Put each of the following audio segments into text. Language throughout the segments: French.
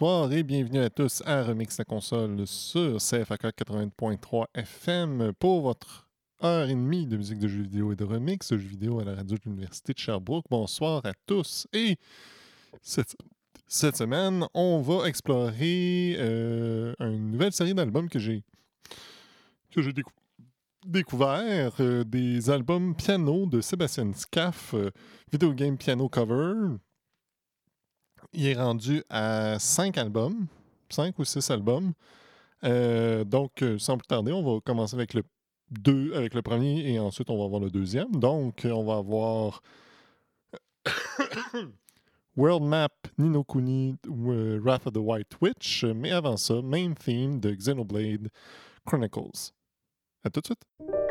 Bonsoir et bienvenue à tous à Remix la console sur CFAK 80.3 FM pour votre heure et demie de musique de jeux vidéo et de remix de jeux vidéo à la radio de l'Université de Sherbrooke. Bonsoir à tous et cette, semaine, on va explorer euh, une nouvelle série d'albums que j'ai découvert, euh, des albums piano de Sébastien Scaff, euh, Video Game Piano Cover, il est rendu à 5 albums, 5 ou 6 albums. Euh, donc, euh, sans plus tarder, on va commencer avec le, deux, avec le premier et ensuite on va avoir le deuxième. Donc, on va avoir World Map, Nino Kuni, euh, Wrath of the White Witch. Mais avant ça, main theme de Xenoblade Chronicles. À tout de suite.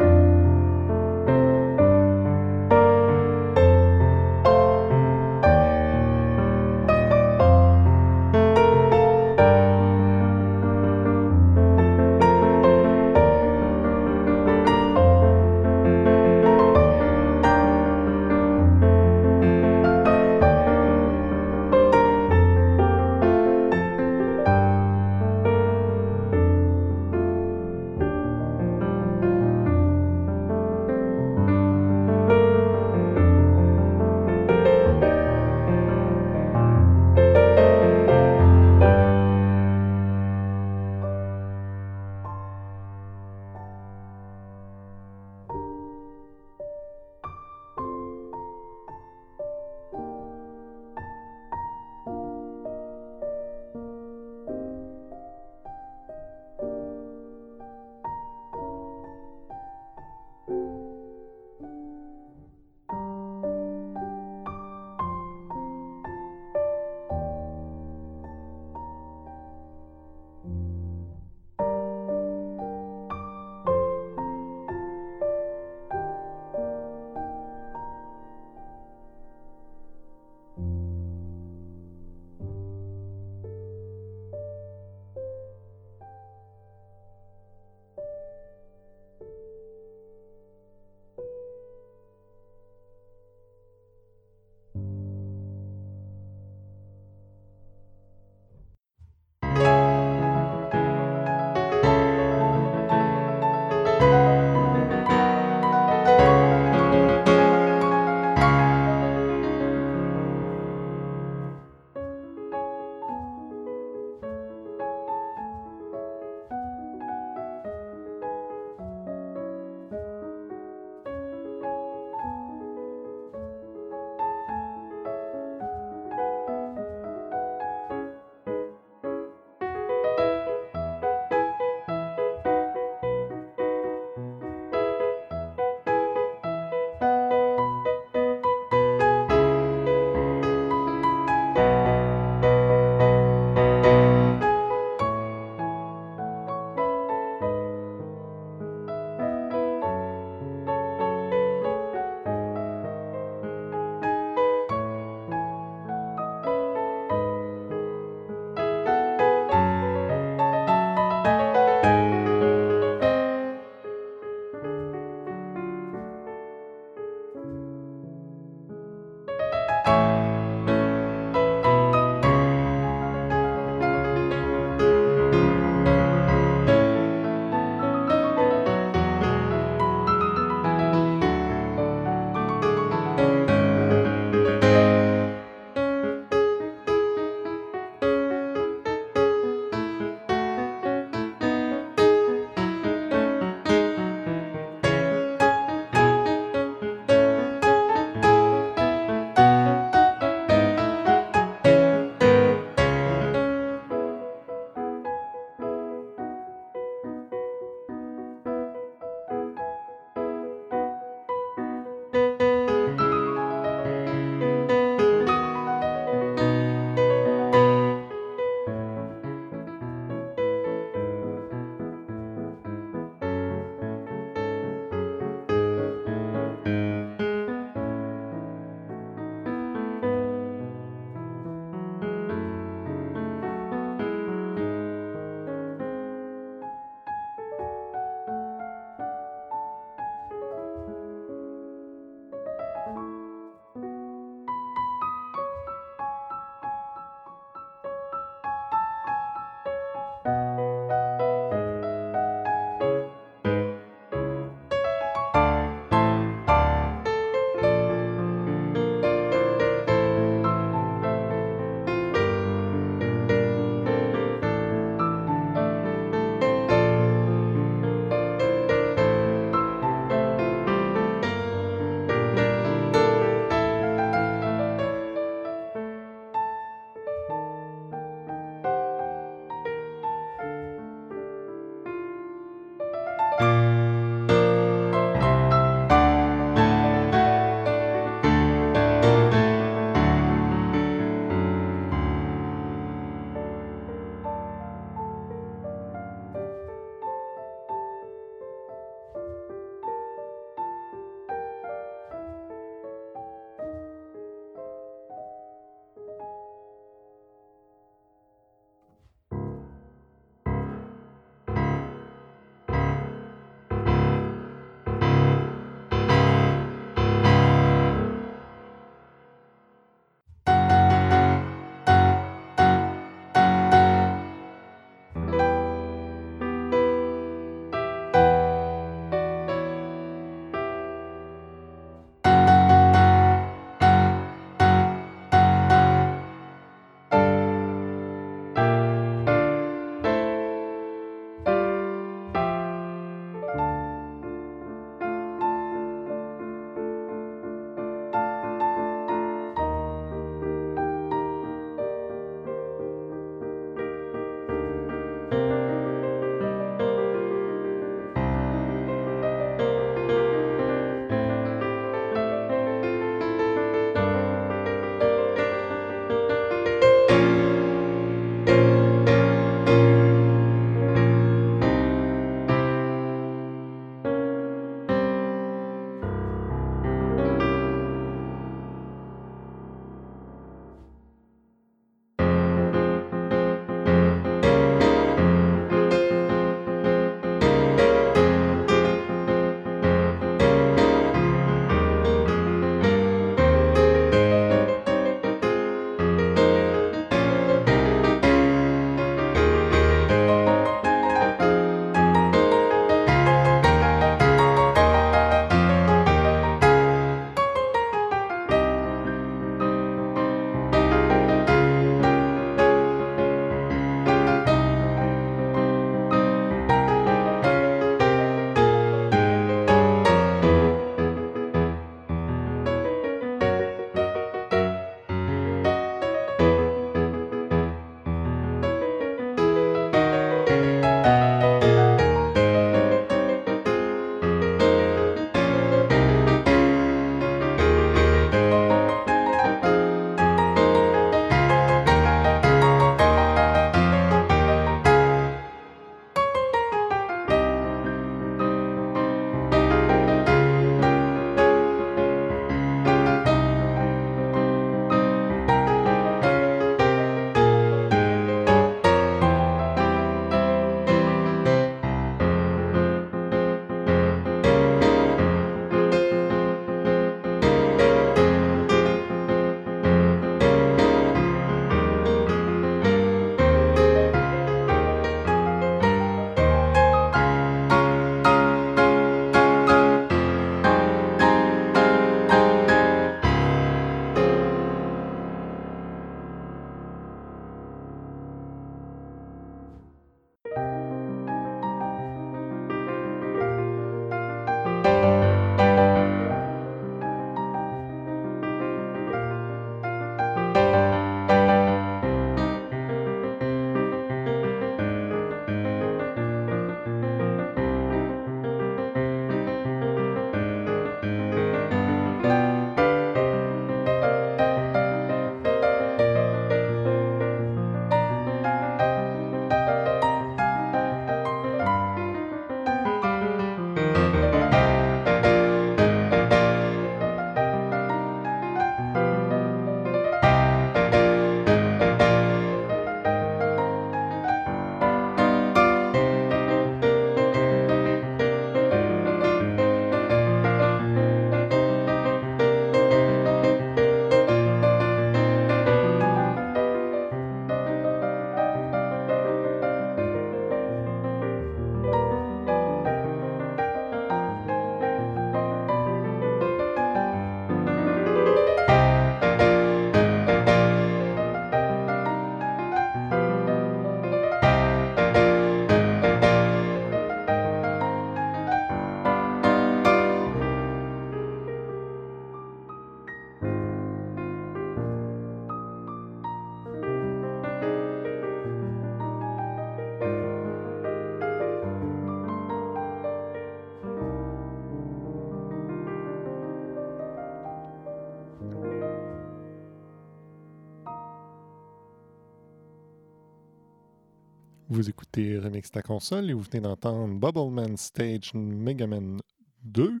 Vous écoutez Remix ta console et vous venez d'entendre Bubbleman Stage Mega Man 2.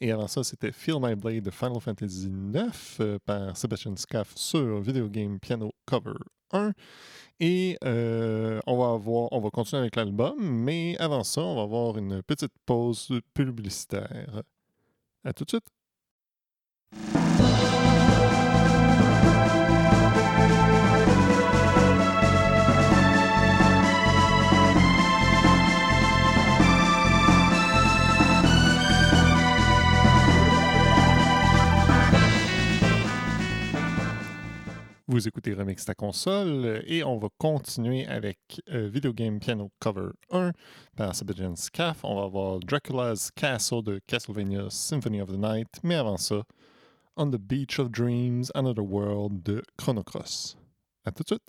Et avant ça, c'était Feel My Blade de Final Fantasy IX euh, par Sebastian Scaff sur Video Game Piano Cover 1. Et euh, on, va on va continuer avec l'album, mais avant ça, on va avoir une petite pause publicitaire. À tout de suite! Vous écoutez Remix ta console et on va continuer avec euh, Video Game Piano Cover 1 par Sebastian Scaff. On va avoir Dracula's Castle de Castlevania Symphony of the Night, mais avant ça, On the Beach of Dreams, Another World de Chrono Cross. À tout de suite!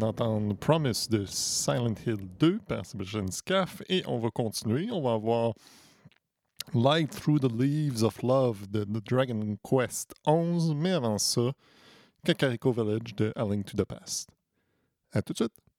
D'entendre Promise de Silent Hill 2 par Sebastian Scaff et on va continuer. On va avoir Light Through the Leaves of Love de, de Dragon Quest 11, mais avant ça, Kakariko Village de A Link to the Past. À tout de suite!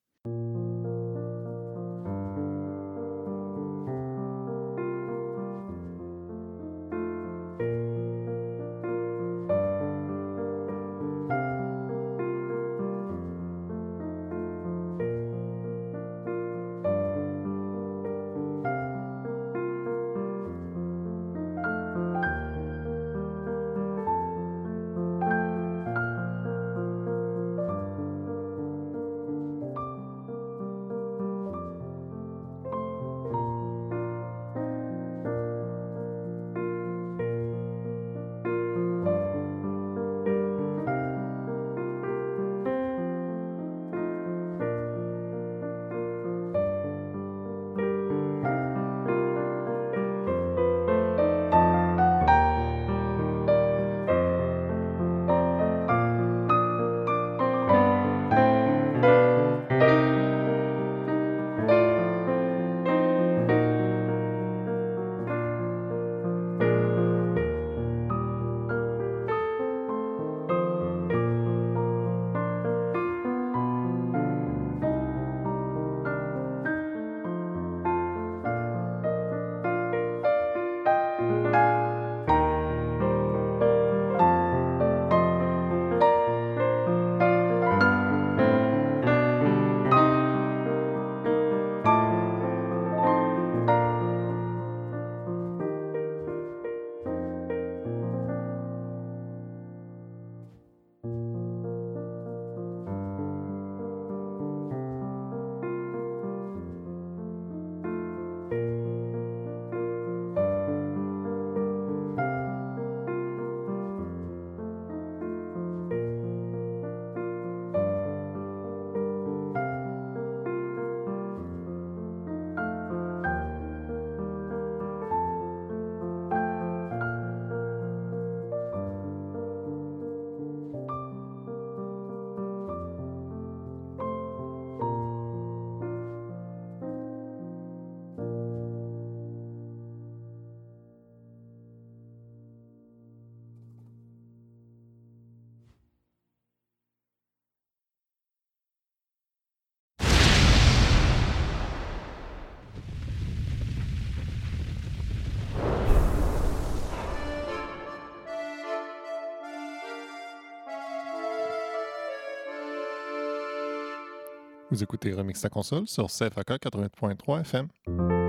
Vous écoutez Remix ta console sur CFAK 80.3 FM.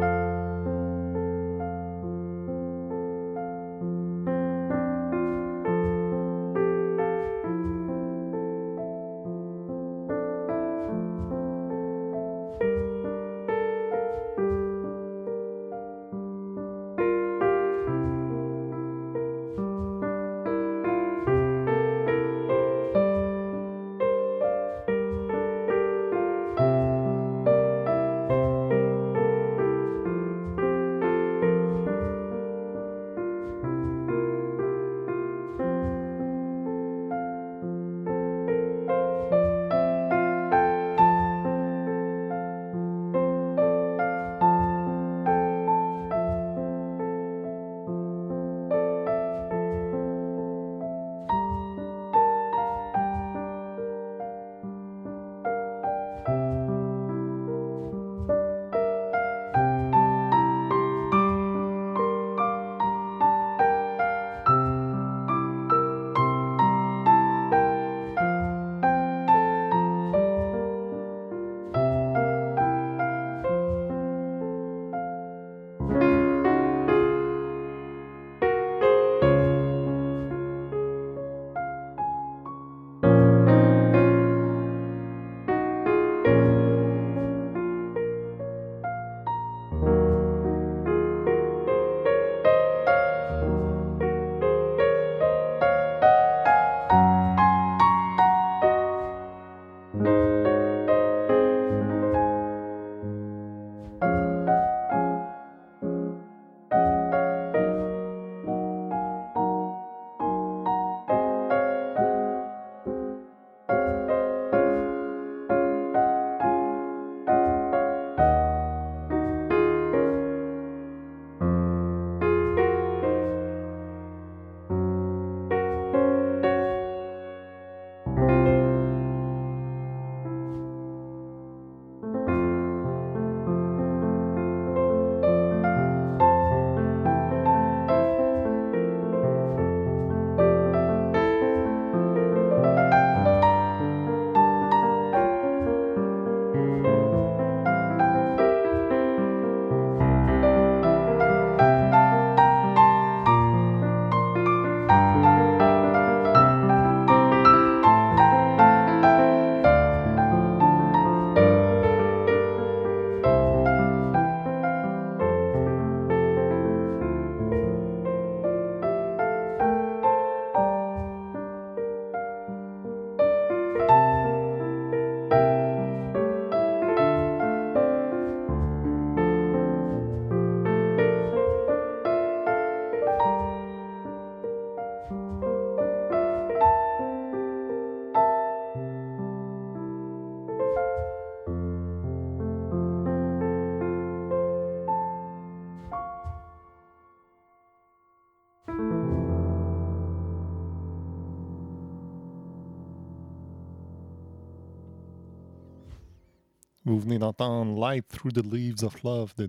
Vous venez d'entendre Light Through the Leaves of Love de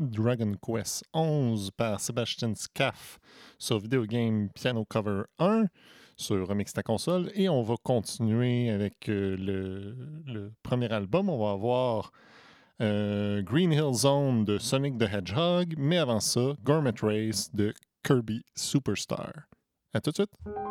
Dragon Quest 11 par Sebastian Scaff sur Video Game Piano Cover 1 sur Remix ta console. Et on va continuer avec euh, le, premier album. On va avoir euh, Green Hill Zone de Sonic the Hedgehog, mais avant ça, Gourmet Race de Kirby Superstar. À tout de suite!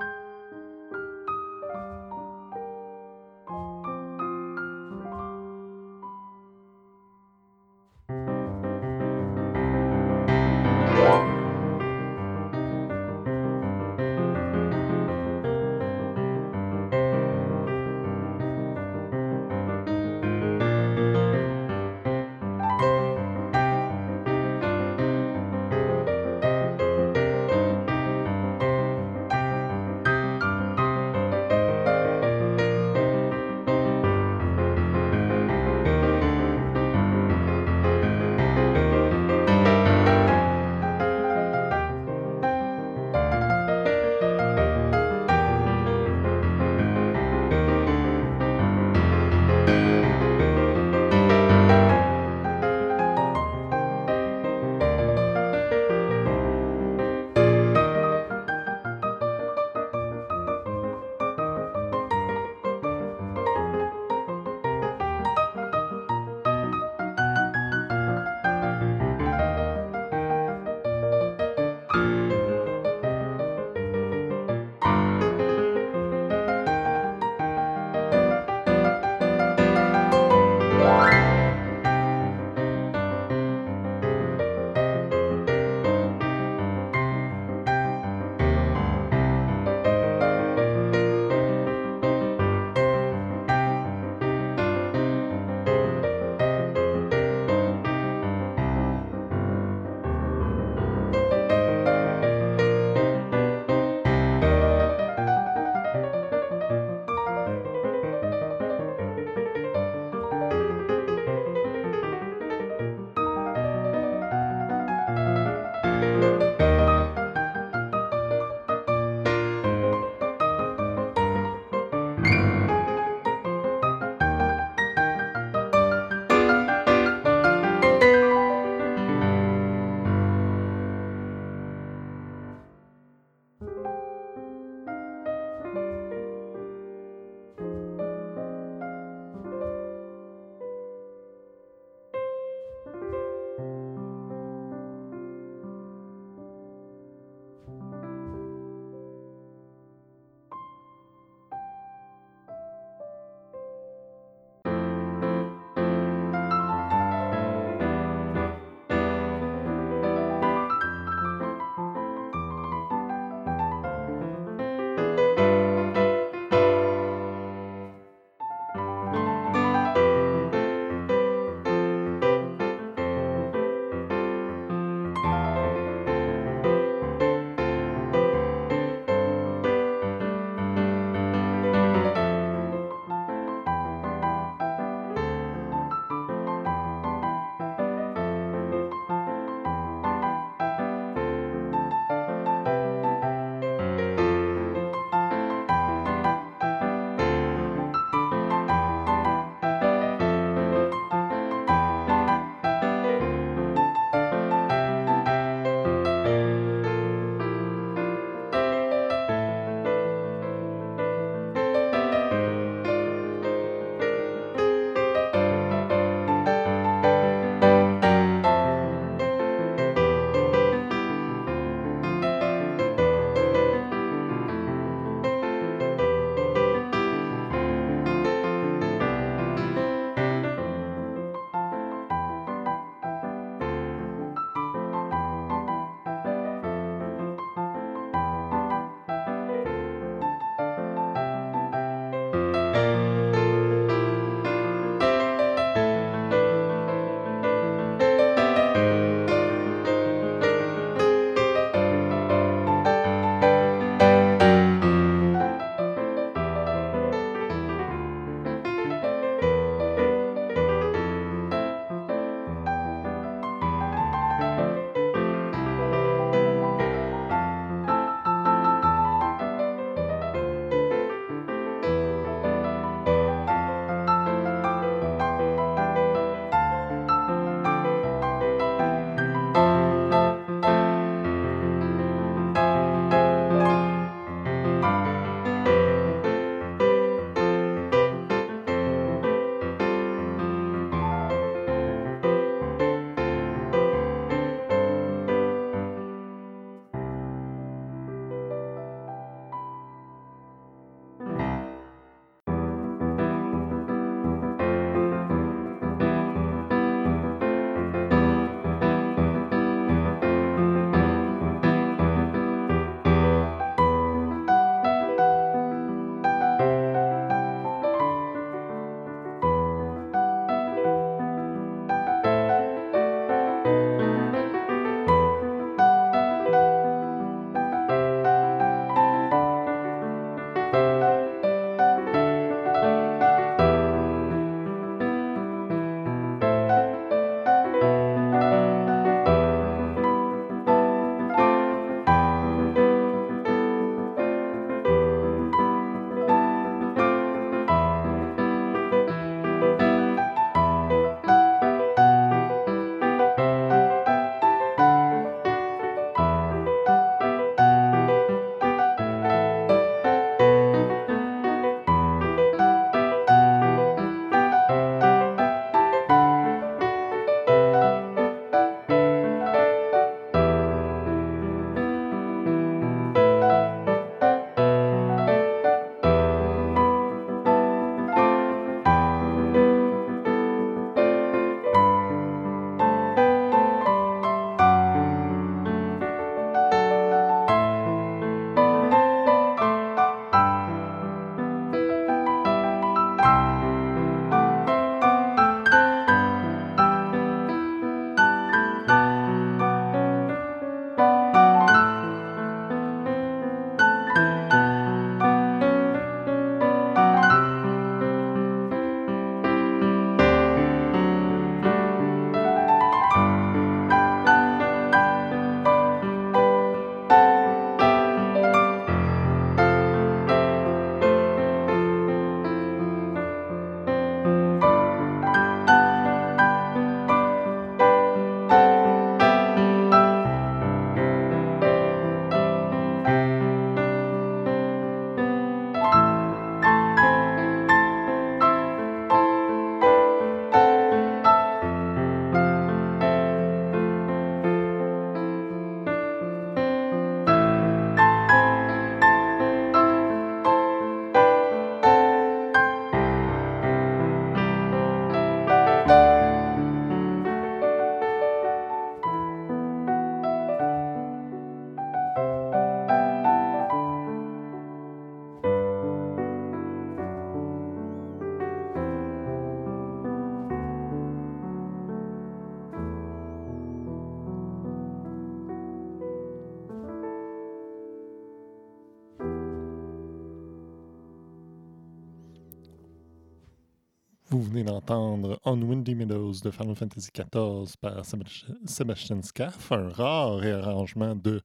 Venez d'entendre On Windy Meadows de Final Fantasy XIV par Sebastian Scaff, un rare réarrangement de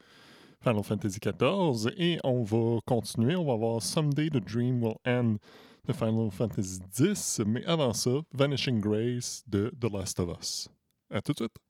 Final Fantasy XIV. Et on va continuer, on va voir Someday the Dream Will End de Final Fantasy X. Mais avant ça, Vanishing Grace de The Last of Us. À tout de suite!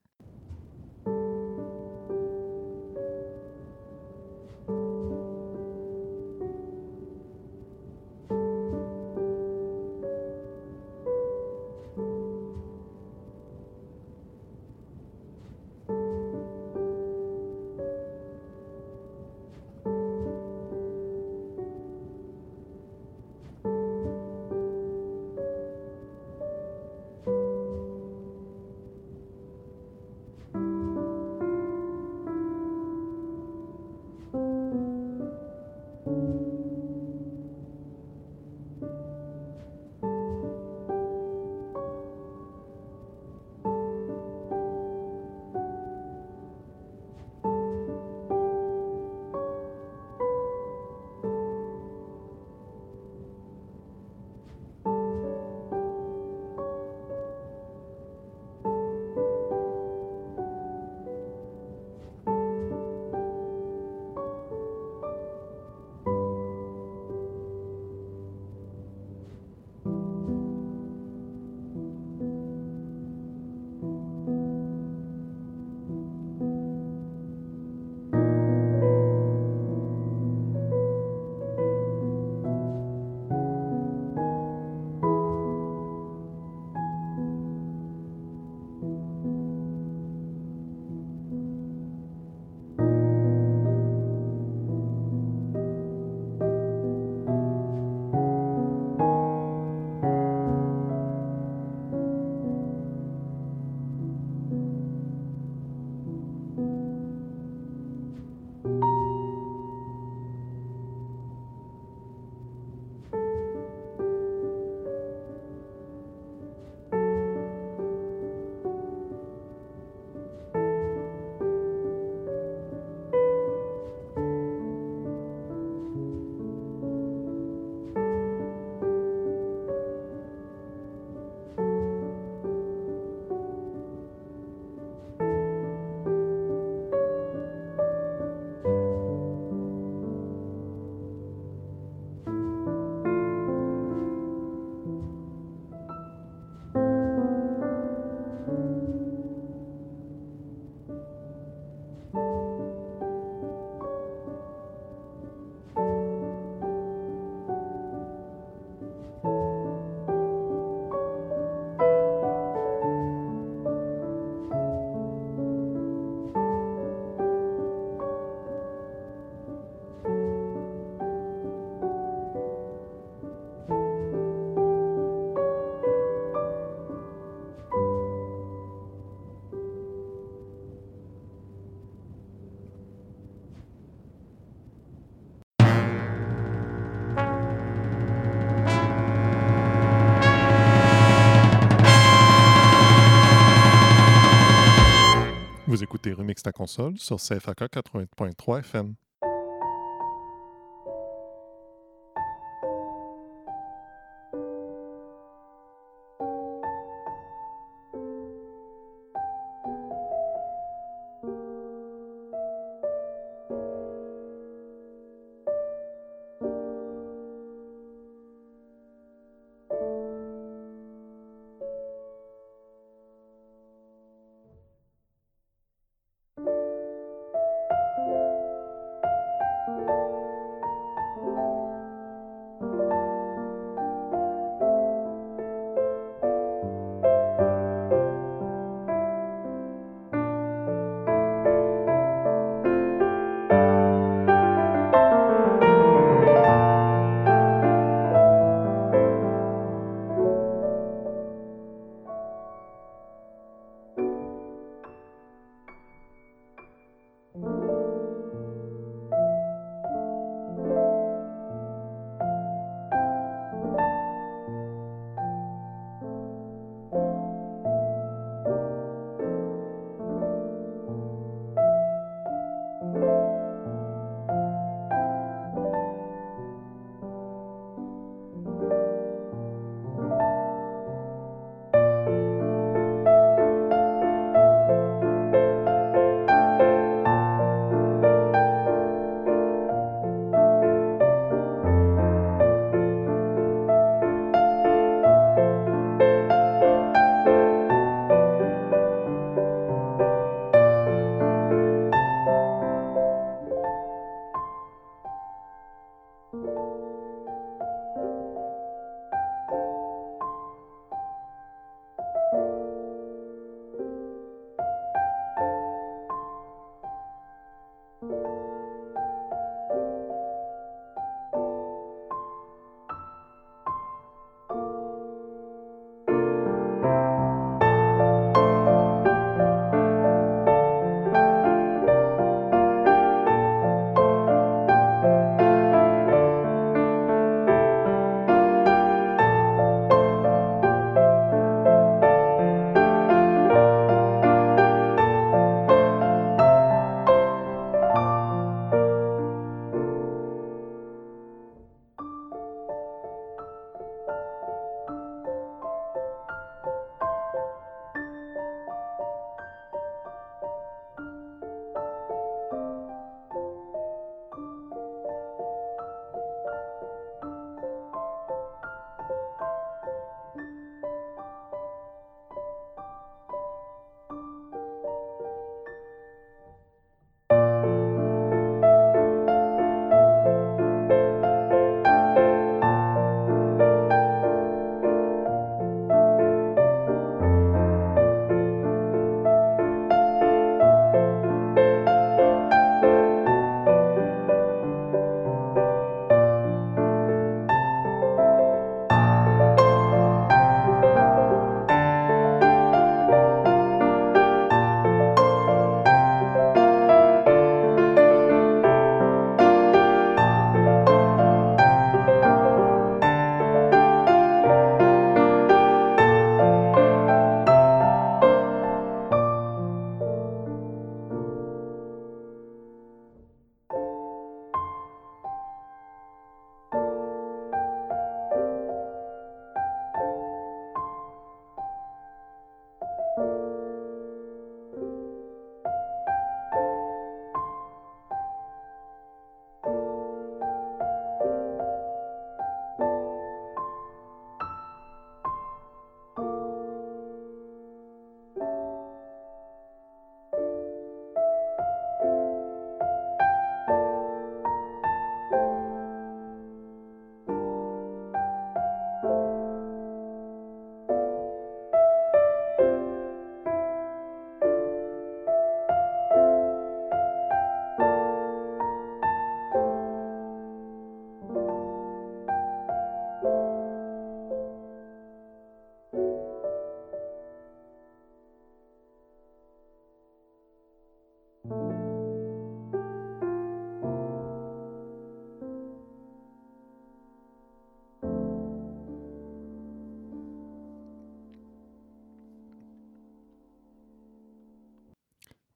Ta console sur CFAK 80.3 FM.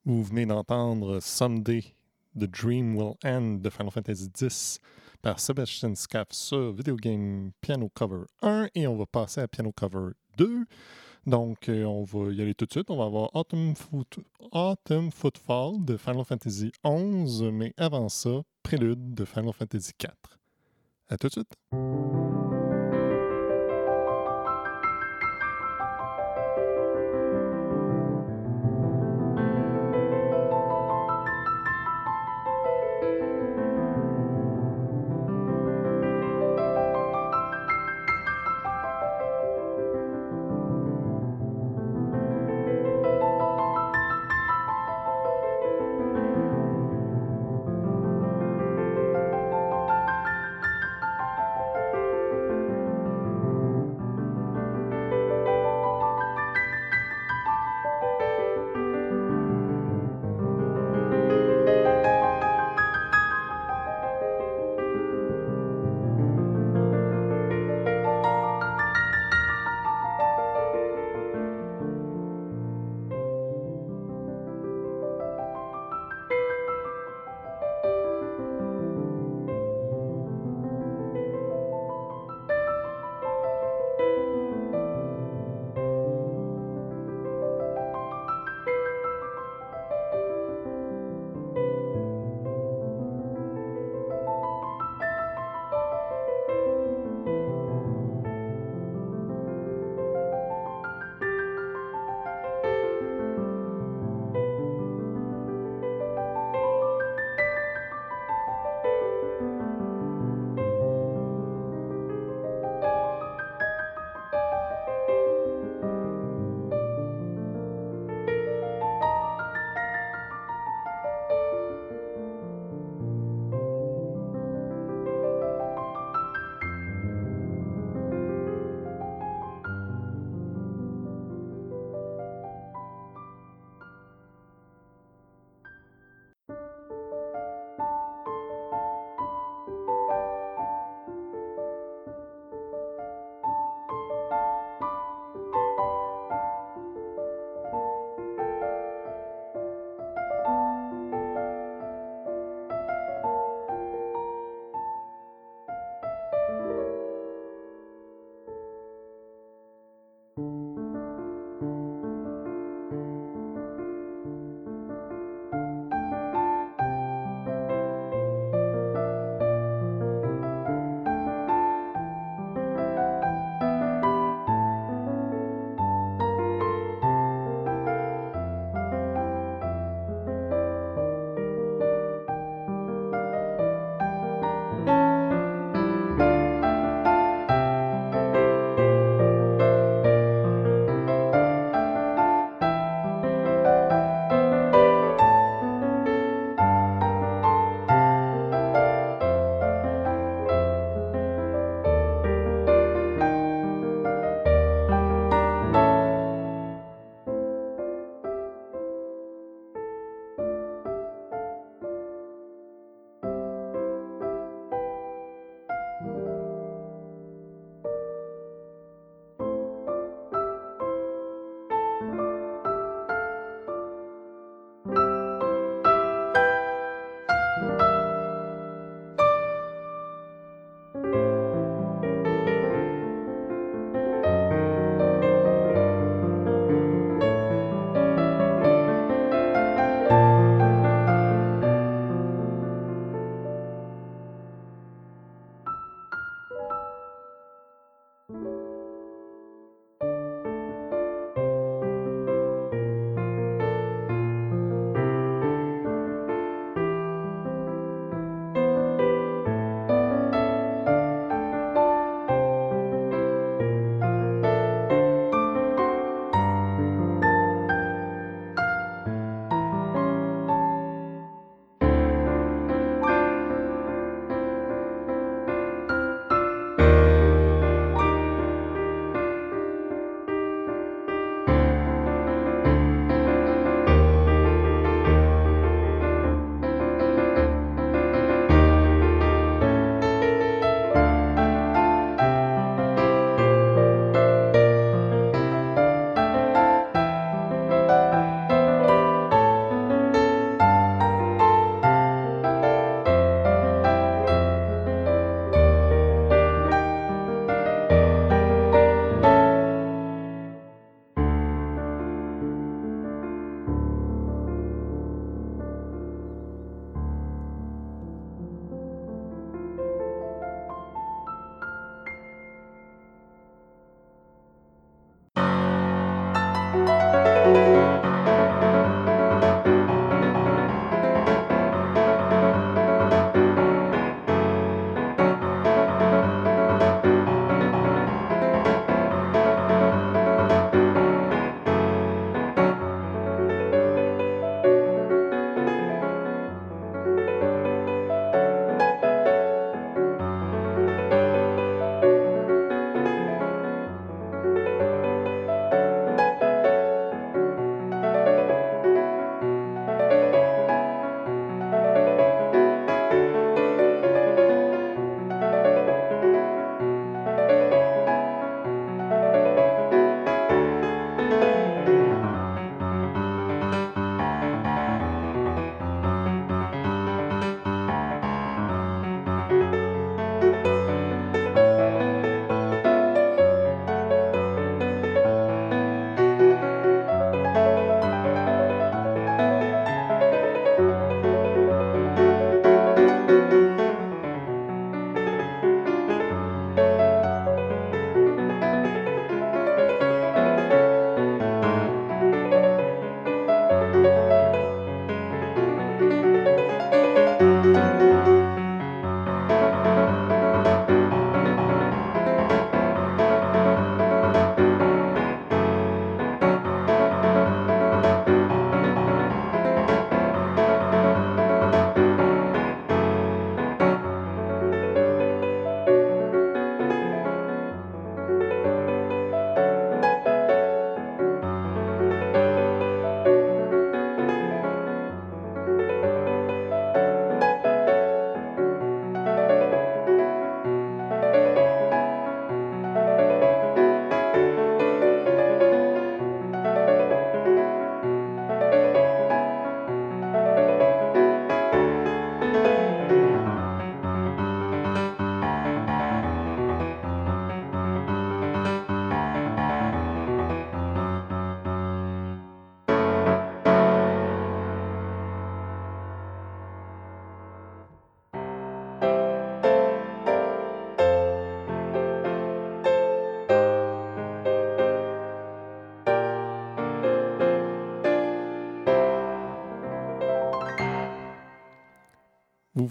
Vous venez d'entendre Someday, The Dream Will End de Final Fantasy X par Sebastian Scaff sur Video Game Piano Cover 1 et on va passer à Piano Cover 2. Donc, euh, on va y aller tout de suite. On va avoir Autumn, Foot- Autumn Footfall de Final Fantasy 11, mais avant ça, Prélude de Final Fantasy 4. À tout de suite.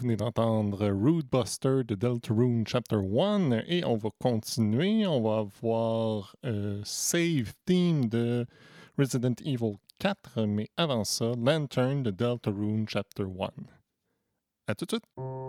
Venez d'entendre Rude Buster de Deltarune Chapter 1 et on va continuer. On va avoir euh, Save Theme de Resident Evil 4, mais avant ça, Lantern de Deltarune Chapter 1. À tout de suite!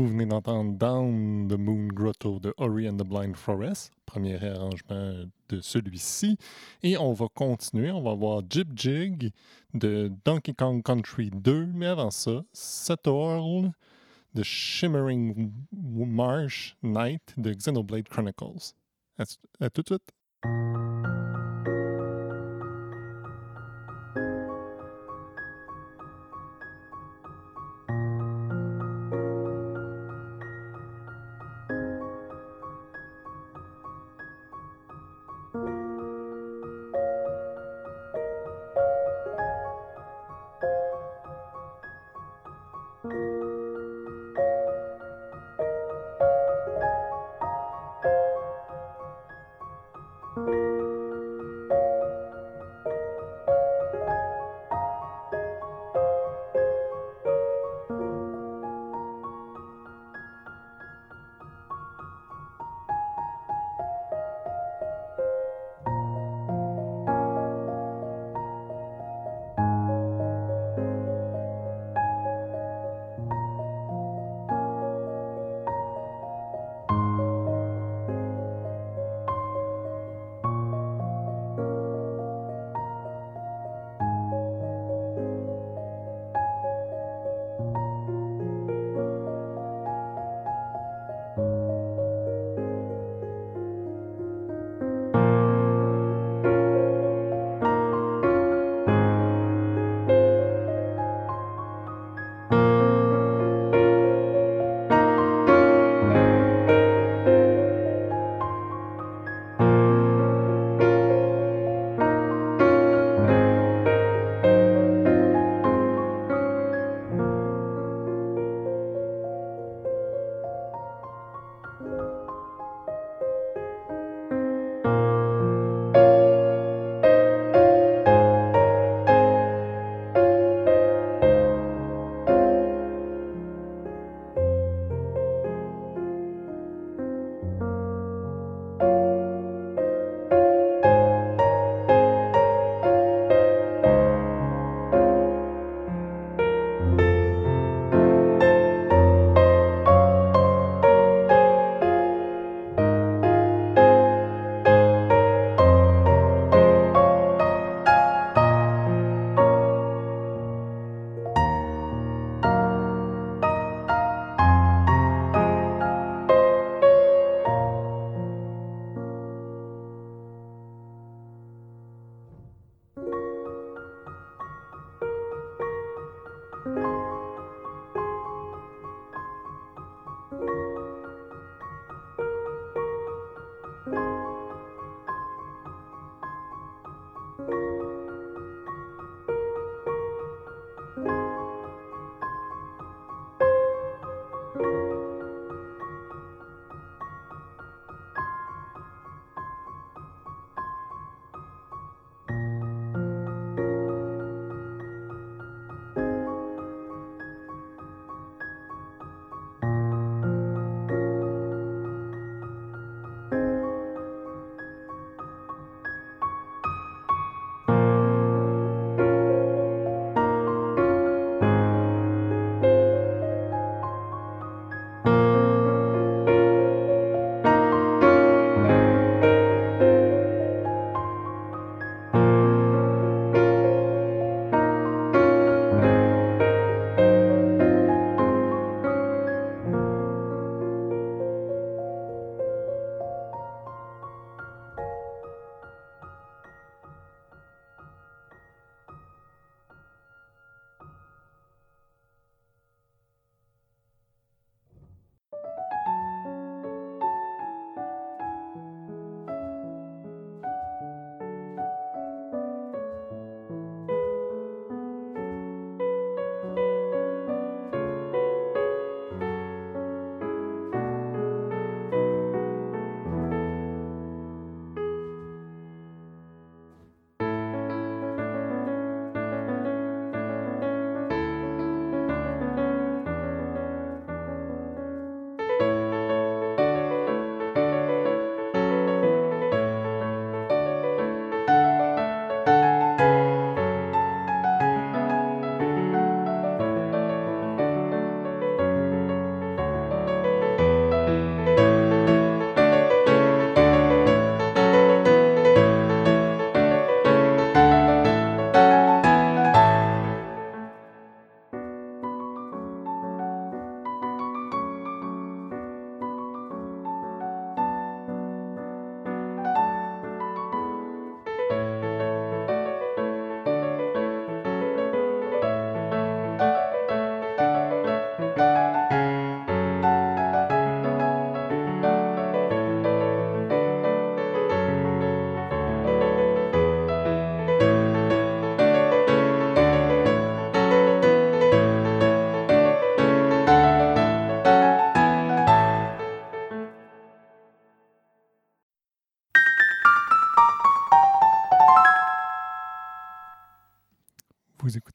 Vous venez d'entendre Down the Moon Grotto de Ori and the Blind Forest, premier arrangement de celui-ci. Et on va continuer, on va voir Jib Jig de Donkey Kong Country 2, mais avant ça, Satorl de Shimmering Marsh Night de Xenoblade Chronicles. À, à tout de suite!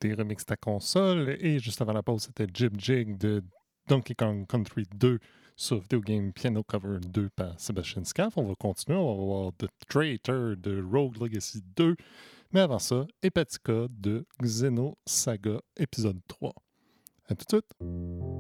Vous écoutez Remix ta console et juste avant la pause, c'était Jib Jig de Donkey Kong Country 2 sur Video Game Piano Cover 2 par Sébastien Scaff. On va continuer, on va voir The Traitor de Rogue Legacy 2. Mais avant ça, Hepatica de Xenosaga épisode 3. À tout de suite!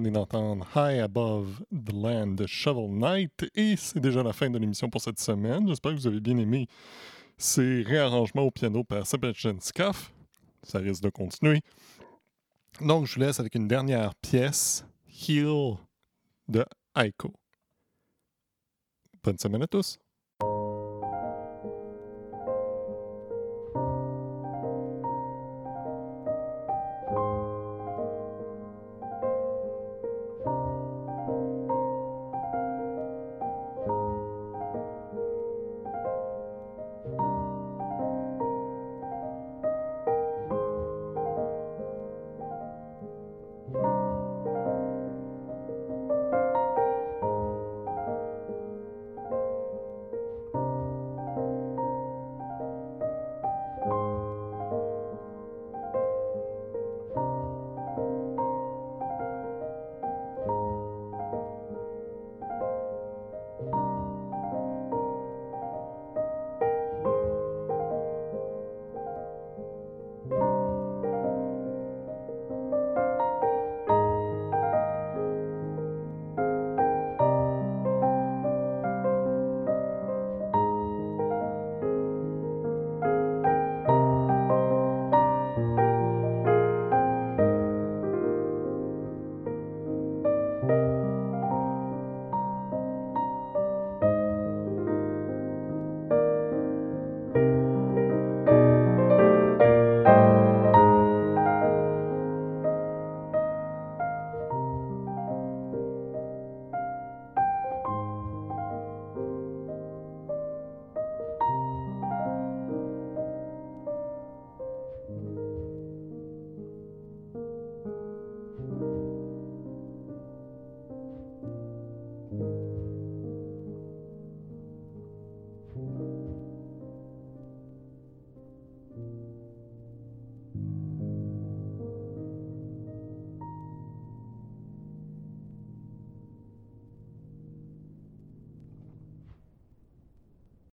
Venez d'entendre High Above the Land de Shovel Knight et c'est déjà la fin de l'émission pour cette semaine. J'espère que vous avez bien aimé ces réarrangements au piano par Sebastian Scaff. Ça risque de continuer. Donc, je vous laisse avec une dernière pièce, Heal de Aiko. Bonne semaine à tous.